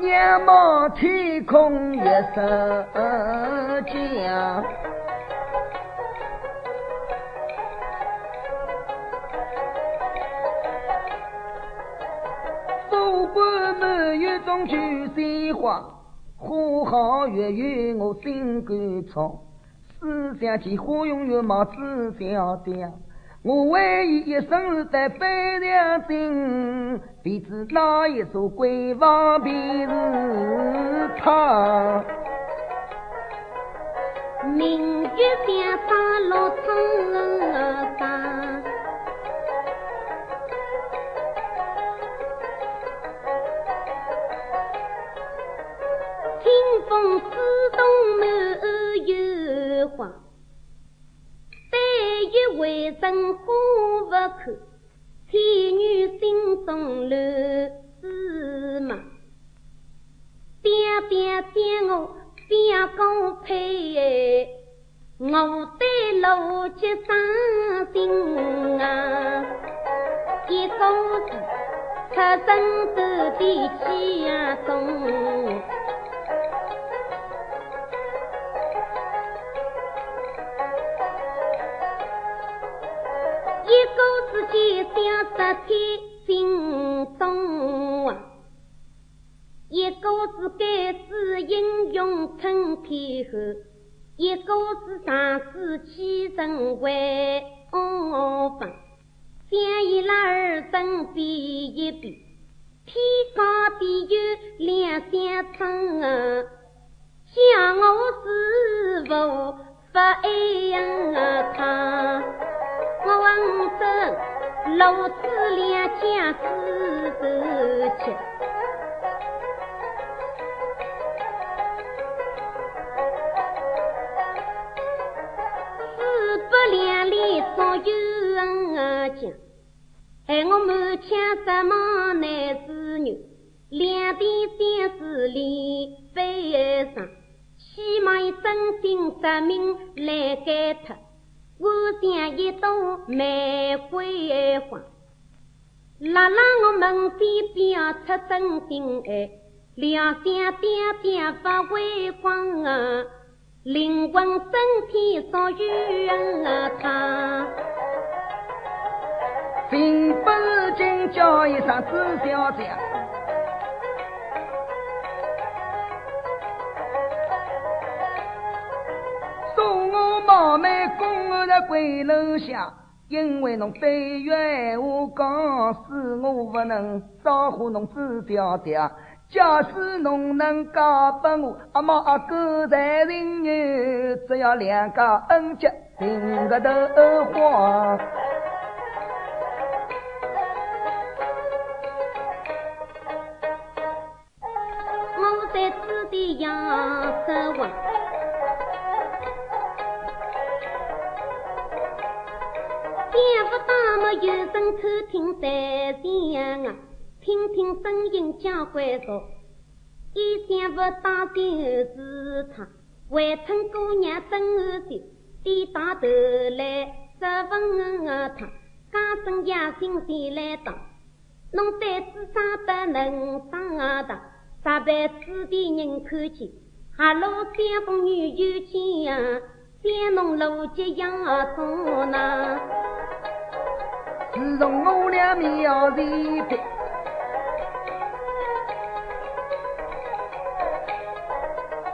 仰望天空月色江。不管没有种菊鲜花，花好月圆我心肝草。思想起花容月貌只晓得，我为伊一生在悲凉心，便知那一座闺房便是他。明月下洒落苍愿为人花不看，天女心中乱丝麻。爹爹将我边公配，我对老吉伤心啊！一个字，出生都的家中。天心中啊，一个是盖世英勇撑天后，一个是长子起人为王房，将伊拉儿身边一比，天高地有两相称啊，想我是否不爱呀他？我问声，老子两家子头吃，四百两里少有恩将，害我满腔什么男子女，两地三世里悲伤，起码以真心实命来改脱。我像一朵玫瑰花，拉拉我门边表出真心爱，两相点点发微光啊，灵魂身体属于他。平不进叫一声朱小姐。冒昧鬼楼下，因为侬对月话讲，使我不能招呼侬子表弟。假使侬能嫁给我，阿妈阿哥在人女，只要两家恩结定个头花。我在此地养生活。有人偷听在前啊，听听声音讲会说，意想不到就是他，外村姑娘真安心，低大头来质问他，家生野心谁来当？侬胆子长得能当当，咋被此地人看见？哈喽，相逢女有情呀，想侬路吉养中呢？自从我俩妙离别，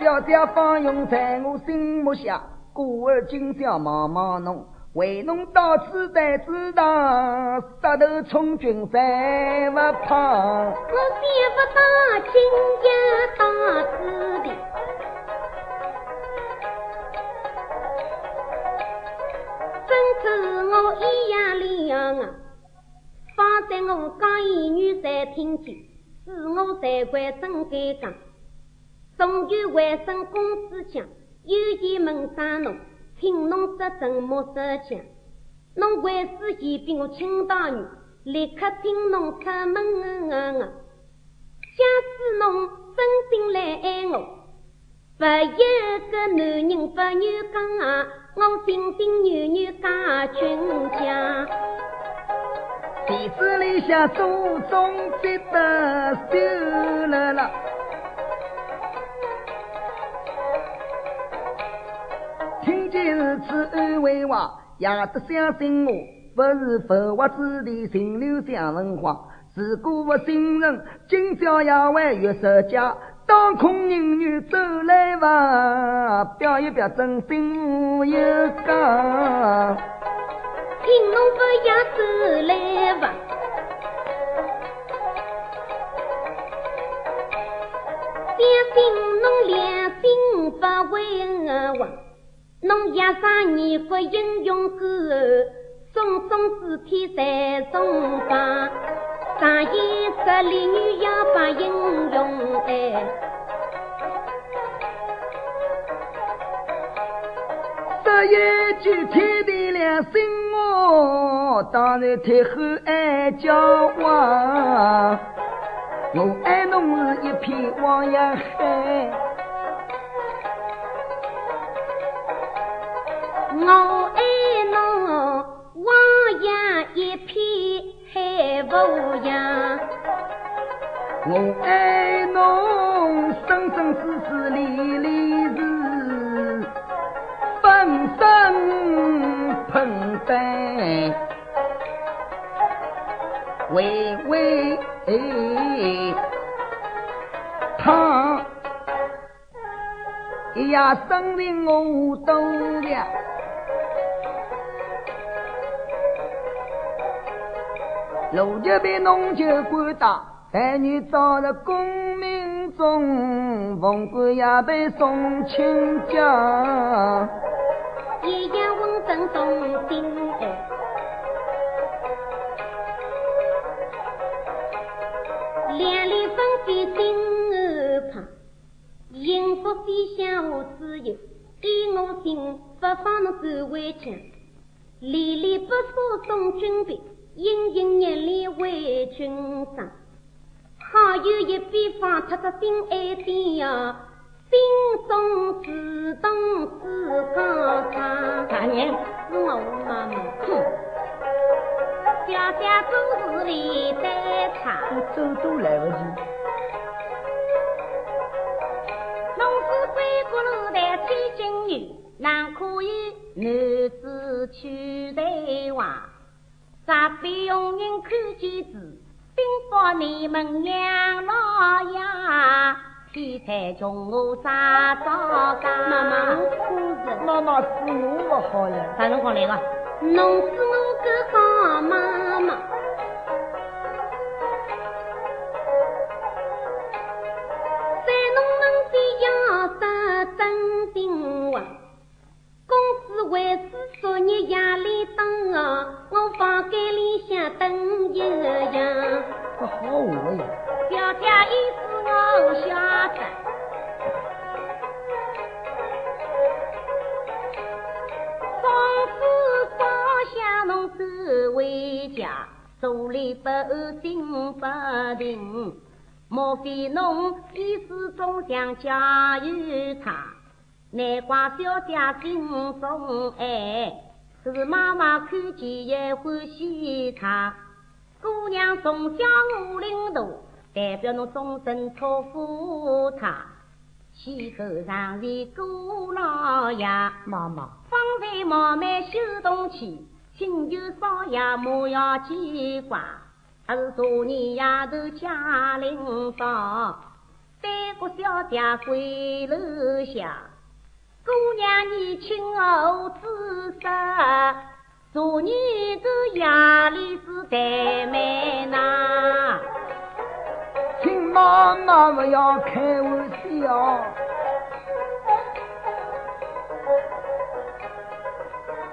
小姐放用在我心目下，故而今宵茫茫侬，为侬到此在知道，杀头充军再不怕。我想不到今夜到此地，真是我一啊！放在我讲言语在听见，是我才会真该讲。终于外甥公子讲，有意问上侬，听侬这沉默实讲。侬为师前比我亲大女，立刻听侬出门啊！假使侬真心来爱我，不一个男人不愿讲啊！我心心念念嫁君家。院子里下祖宗逼得修了了。听见如此安慰话，也得相信我，不是浮华之地，尽流讲人话。如果不信任，今朝也会月色家。当空人女走来吧，表一表真心无有讲。听侬不要走来伐？相信侬良心不会坏，侬夜上你不英勇后，送送尸体在送房。上一十里女要把英勇哎，这一句天地良心哦，当然太后爱叫我，我爱侬是一片汪洋海，我爱侬汪洋一片。海无恙，我爱侬生生世世离离喂喂他呀生命我都了。路就被弄就管打，男女早入功名中，凤冠也被送亲家。一样问正送心，里分飞心儿旁，幸福飞向我自由，给我心不放侬走回家，离离不舍送君别。隐隐热泪为君伤，好友一笔放出这心爱的呀，心中自动自高唱。大娘，是我妈妈。哼，小姐做事里得差，我走都来不及。女，哪可以男子去对娃？啥必用人看见子，禀报你们娘老爷，天才穷我啥早干？妈妈，我哭着。妈妈是我不好呀。啥辰光来个？侬是我个好妈家，坐立不安心不定。莫非侬意思中想加于他？难怪小姐心中爱。是妈妈看见也欢喜他，姑娘从小我领大，代表侬终身托付他。气候上是姑老爷，妈妈方才冒昧修东去，请求少爷莫要牵挂。是昨日夜头家领导，三个小姐归楼下。姑娘，你亲后知识，昨日个夜里是怠慢呐。请妈妈不要开玩笑，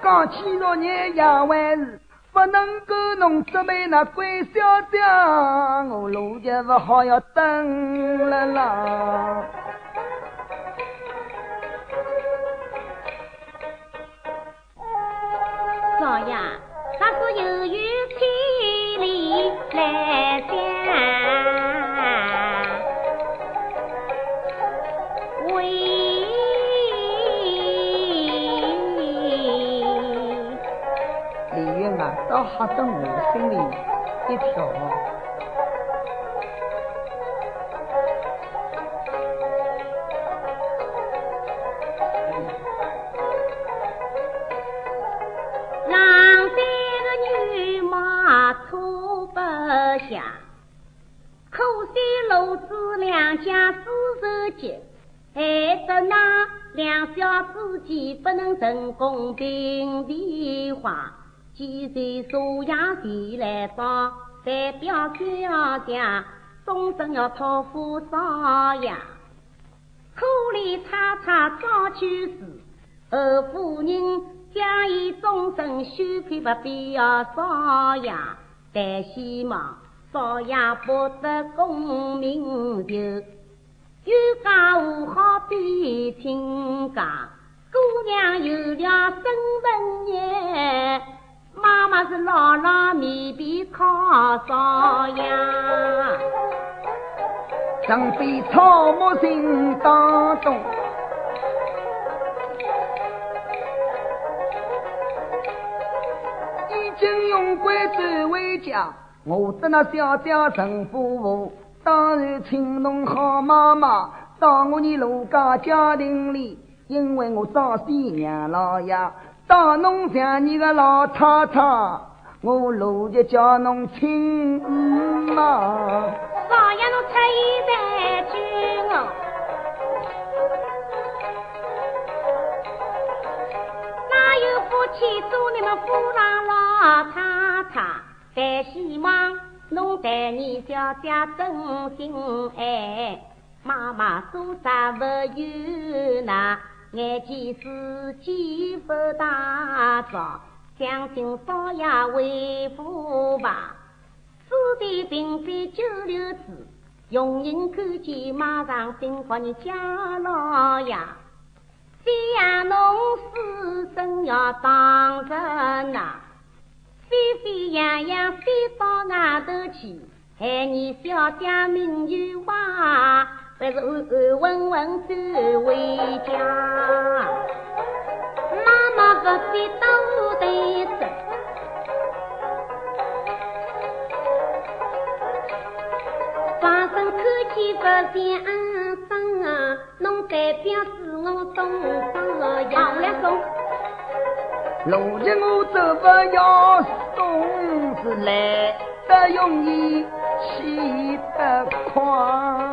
刚起昨日夜晚时，不能够弄准备那鬼小姐，我路就不好要等了啦。老爷，那是由于天吓得我心里一跳郎的出不下可惜楼主两家仇害得那两小之间不能成公平话。几岁数呀谁来帮？代表小家，终身要托付少爷。苦里叉叉早去世，二夫人家以终身休配不必要少爷。但希望少爷博得功名就，有家无好比亲家，姑娘有了身份也。妈妈是老老面皮靠烧呀，正被草木心当中，已经用贵州为家。我的那小小陈夫妇，当然请侬好妈妈到我的陆家家庭里，因为我早些娘老呀。到侬像你个老太太，我如今叫侬亲妈。少爷侬出言在君哦，哪有夫妻做你们夫郎老太太？但希望侬对你小姐真心爱，妈妈做啥不有那？眼见自己不大早，相信少爷为父吧。此地并非九流子，用人看见马上心慌你家老爷。非呀，侬私生要当人呐，飞飞扬扬飞到外头去，害你小家命有坏。还是安安稳稳走回家，妈妈不必多对说，放声口气不像生啊，侬代表是我东方杨两松，如今我走不要送是来得容易，去得快。